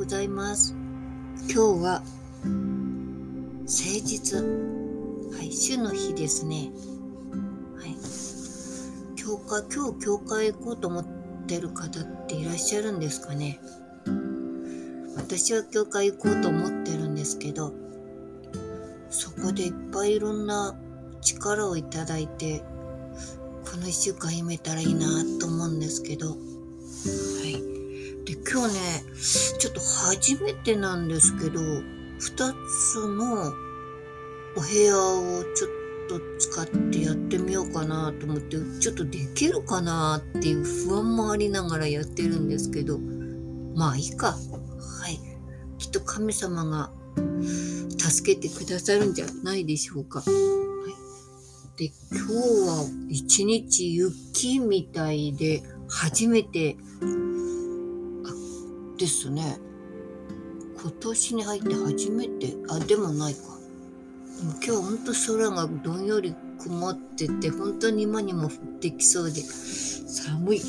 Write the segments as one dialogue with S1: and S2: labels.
S1: ございます。今日は誠実。はい主の日ですね。はい。教会今日教会行こうと思ってる方っていらっしゃるんですかね。私は教会行こうと思ってるんですけどそこでいっぱいいろんな力をいただいてこの1週間読めたらいいなと思うんですけど。はい。で今日ねちょっと初めてなんですけど2つのお部屋をちょっと使ってやってみようかなと思ってちょっとできるかなっていう不安もありながらやってるんですけどまあいいか。はい。きっと神様が助けてくださるんじゃないでしょうか。はい、で今日は一日雪みたいで初めてですね。今年に入って初めて。あでもないか。でも今日ほんと空がどんより曇ってて本当に今にも降ってきそうで寒い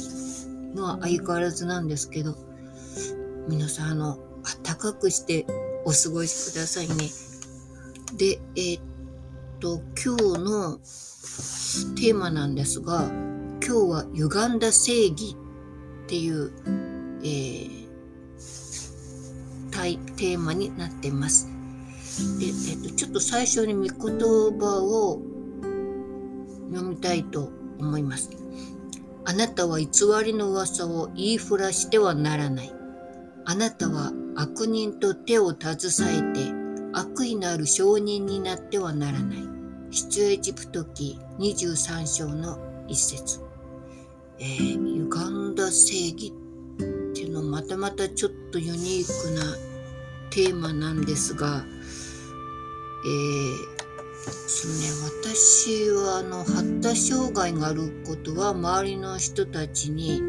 S1: のは相変わらずなんですけど皆さんあの暖かくしてお過ごしくださいね。でえー、っと今日のテーマなんですが今日は歪んだ正義っていう、えーテーマになっています。で、えっと、ちょっと最初に御言葉を読みたいと思います。あなたは偽りの噂を言いふらしてはならない。あなたは悪人と手を携えて悪意のある証人になってはならない。出エジプト記23章の一節。えー、歪んだ正義っていうのまたまたちょっとユニークなテーマなんですが、えー、そのね、私はあの発達障害があることは周りの人たちに、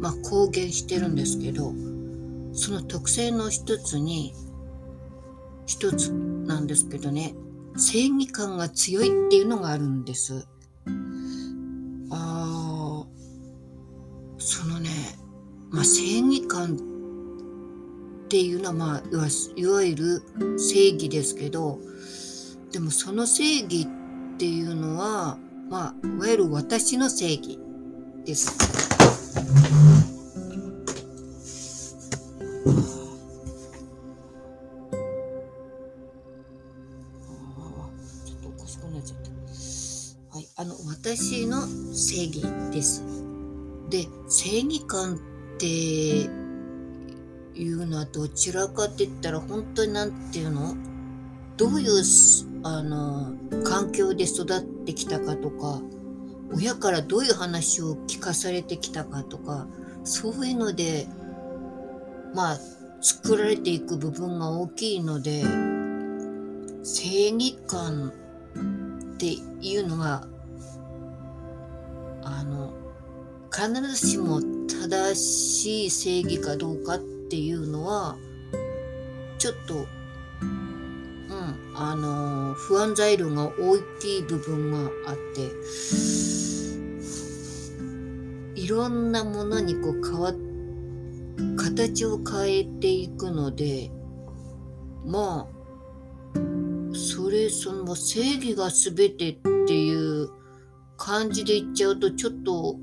S1: まあ、公言してるんですけどその特性の一つに一つなんですけどね正義感が強いっていうのがあるんです。あそのね、まあ、正義感っていうのは、まあ、いわゆる正義ですけどでもその正義っていうのは、まあ、いわゆる私の正義です。はい、あの私の正義です。で正義感っていうのはどちらかって言ったら本当に何て言うの？どういうあの環境で育ってきたかとか親からどういう話を聞かされてきたかとかそういうのでまあ作られていく部分が大きいので正義感っていうのがあの必ずしも正しい正義かどうかってっていうのはちょっとうんあの不安材料が大きい部分があっていろんなものにこう変わ形を変えていくのでまあそれその正義が全てっていう感じで言っちゃうとちょっと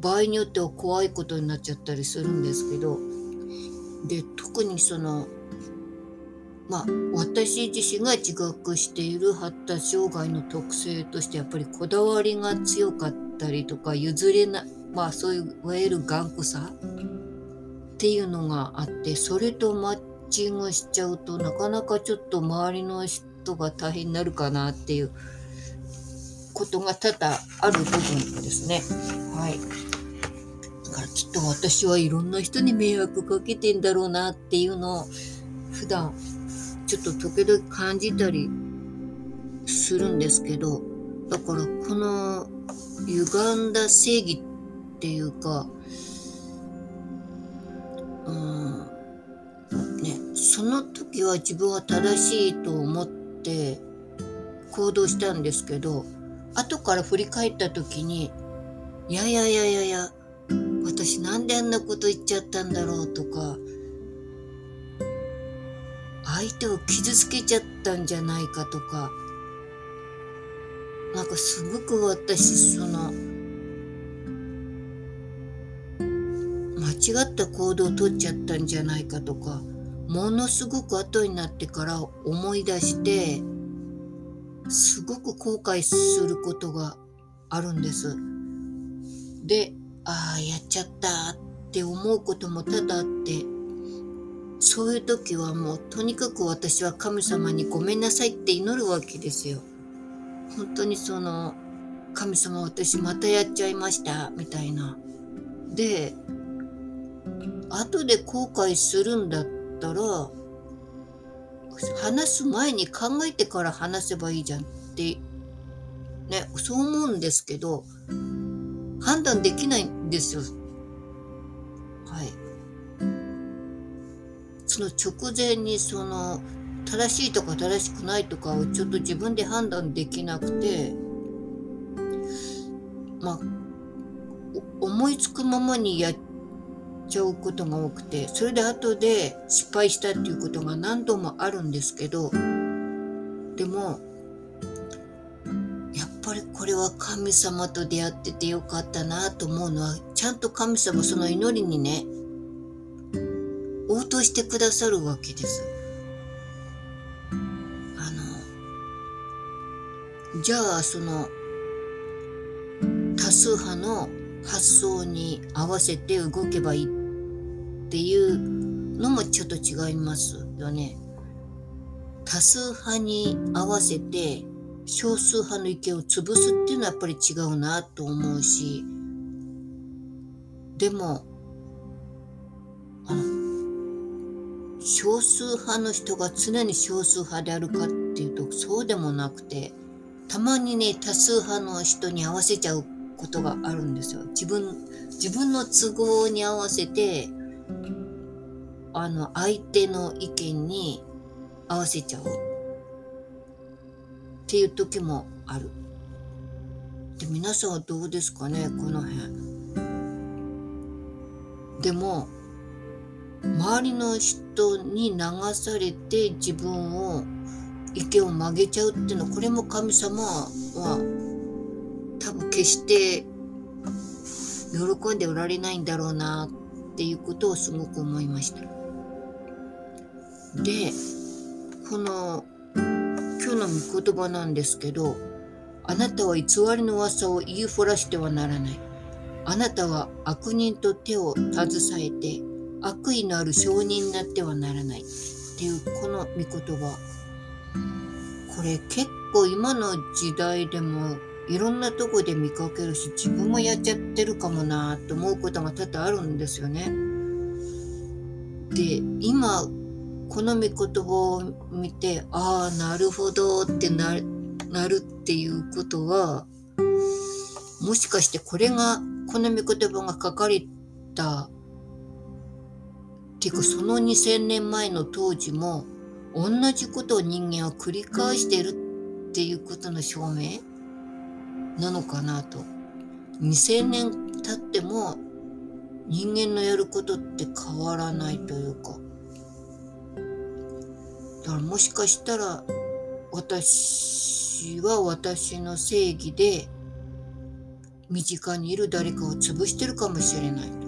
S1: 場合によっては怖いことになっちゃったりするんですけどで特にそのまあ私自身が自覚している発達障害の特性としてやっぱりこだわりが強かったりとか譲れないまあそういういわゆる頑固さっていうのがあってそれとマッチングしちゃうとなかなかちょっと周りの人が大変になるかなっていうことが多々ある部分ですね。はい。からきっと私はいろんな人に迷惑かけてんだろうなっていうのを普段ちょっと時々感じたりするんですけどだからこの歪んだ正義っていうかうんねその時は自分は正しいと思って行動したんですけど後から振り返った時にいやいやいやいやいや私なんであんなこと言っちゃったんだろうとか相手を傷つけちゃったんじゃないかとかなんかすごく私その間違った行動をとっちゃったんじゃないかとかものすごく後になってから思い出してすごく後悔することがあるんです。で、ああ、やっちゃったって思うことも多々あって、そういう時はもうとにかく私は神様にごめんなさいって祈るわけですよ。本当にその、神様私またやっちゃいましたみたいな。で、後で後悔するんだったら、話す前に考えてから話せばいいじゃんってね、そう思うんですけど、判断できないんですよ。はい。その直前にその正しいとか正しくないとかをちょっと自分で判断できなくて、まあ、思いつくままにやっちゃうことが多くて、それで後で失敗したっていうことが何度もあるんですけど、でも、これは神様と出会っててよかったなと思うのは、ちゃんと神様その祈りにね、応答してくださるわけです。あの、じゃあその、多数派の発想に合わせて動けばいいっていうのもちょっと違いますよね。多数派に合わせて少数派の意見を潰すっていうのはやっぱり違うなと思うしでもあの少数派の人が常に少数派であるかっていうとそうでもなくてたまにね多数派の人に合わせちゃうことがあるんですよ。自分自分の都合に合わせてあの相手の意見に合わせちゃう。っていう時もある。で皆さんはどうですかねこの辺。でも周りの人に流されて自分を意見を曲げちゃうっていうのはこれも神様は多分決して喜んでおられないんだろうなっていうことをすごく思いました。でこのの御言葉なんですけど、あなたは偽りの噂を言いふらしてはならない。あなたは悪人と手を携えて悪意のある証人になってはならない。っていうこの御言葉。これ結構今の時代でもいろんなとこで見かけるし自分もやっちゃってるかもなと思うことが多々あるんですよね。で今この御言葉を見て、ああ、なるほどってなるっていうことは、もしかしてこれが、この御言葉が書かれた、っていうかその2000年前の当時も、同じことを人間は繰り返してるっていうことの証明？なのかなと。2000年経っても人間のやることって変わらないというか。だからもしかしたら私は私の正義で身近にいる誰かを潰してるかもしれないと。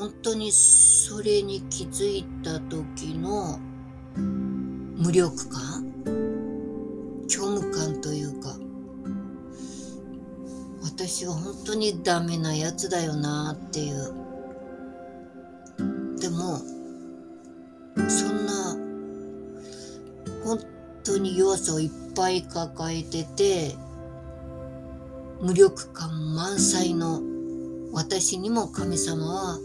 S1: 本当にそれに気づいた時の無力感？虚無感というか。私は本当にダメなやつだよなっていう。でもそんな本当に弱さをいっぱい抱えてて無力感満載の私にも神様は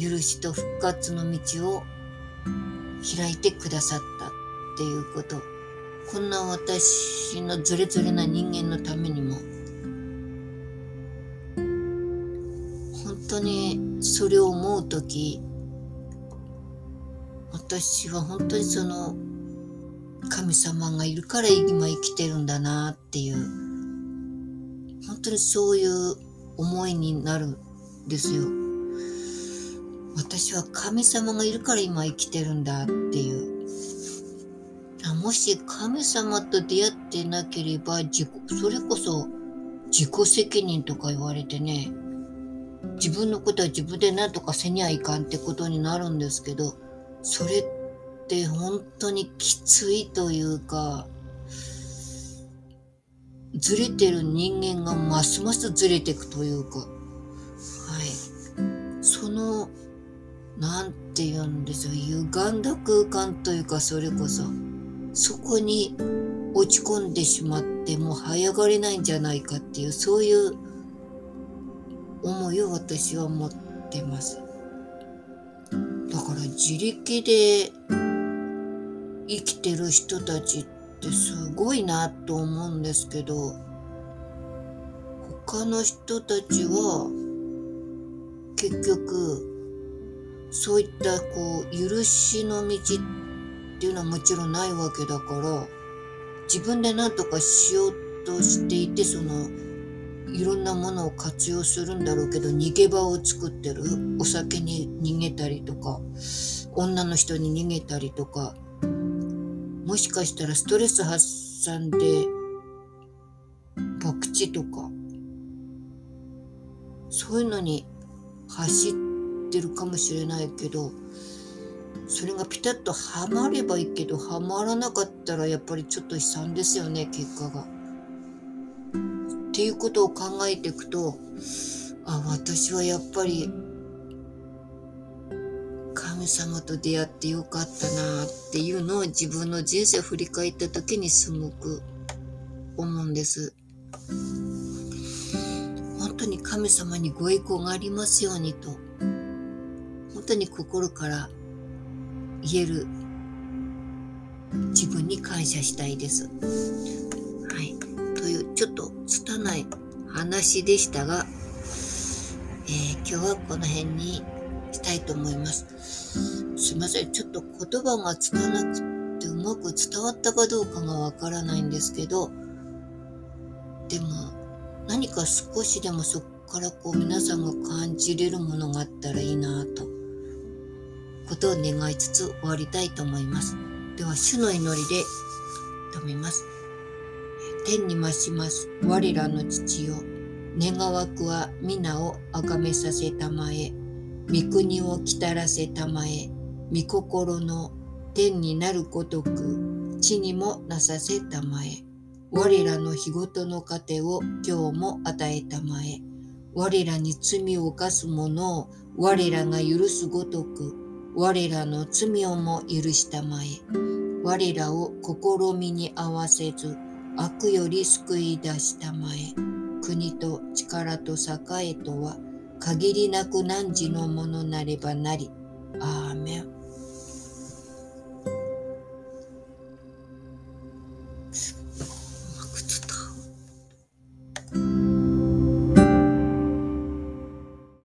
S1: 許しと復活の道を開いてくださったっていうこと。こんな私のズレズレな人間のためにも。本当にそれを思う時私は本当にその神様がいるから今生きてるんだなっていう本当にそういう思いになるんですよ。私は神様がいるから今生きてるんだっていうもし神様と出会ってなければ自己それこそ自己責任とか言われてね自分のことは自分で何とかせにゃいかんってことになるんですけどそれって本当にきついというかずれてる人間がますますずれていくというかはい。そのなんて言うんですよ。歪んだ空間というかそれこそ。そこに落ち込んでしまってもう這い上がれないんじゃないかっていうそういう思いを私は持ってます。だから自力で生きてる人たちってすごいなと思うんですけど他の人たちは結局そういったこう許しの道っていうのはもちろんないわけだから自分で何とかしようとしていてそのいろんなものを活用するんだろうけど逃げ場を作ってる。お酒に逃げたりとか女の人に逃げたりとか。もしかしたらストレス発散で博打とか。そういうのに走ってるかもしれないけどそれがピタッとはまればいいけどはまらなかったらやっぱりちょっと悲惨ですよね結果が。っていうことを考えていくとあ私はやっぱり神様と出会ってよかったなっていうのを自分の人生を振り返った時にすごく思うんです。本当に神様にご意向がありますようにと本。当に心から言える自分に感謝したいです。はい。というちょっと拙い話でしたが、えー、今日はこの辺にしたいと思います。すいません。ちょっと言葉がつかなくてうまく伝わったかどうかがわからないんですけど、でも何か少しでもそこからこう皆さんが感じれるものがあったらいいなとことを願いつつ終わりたいと思います。では、主の祈りで止めます。天に増します。我らの父よ。願わくは皆を崇めさせたまえ。御国を来たらせたまえ。御心の天になるごとく地にもなさせたまえ。我らの日ごとの糧を今日も与えたまえ。我らに罪を犯す者を我らが許すごとく我らの罪をも許したまえ。我らを試みに合わせず、悪より救い出したまえ。国と力と栄とは、限りなく汝のものなればなり。アーメン。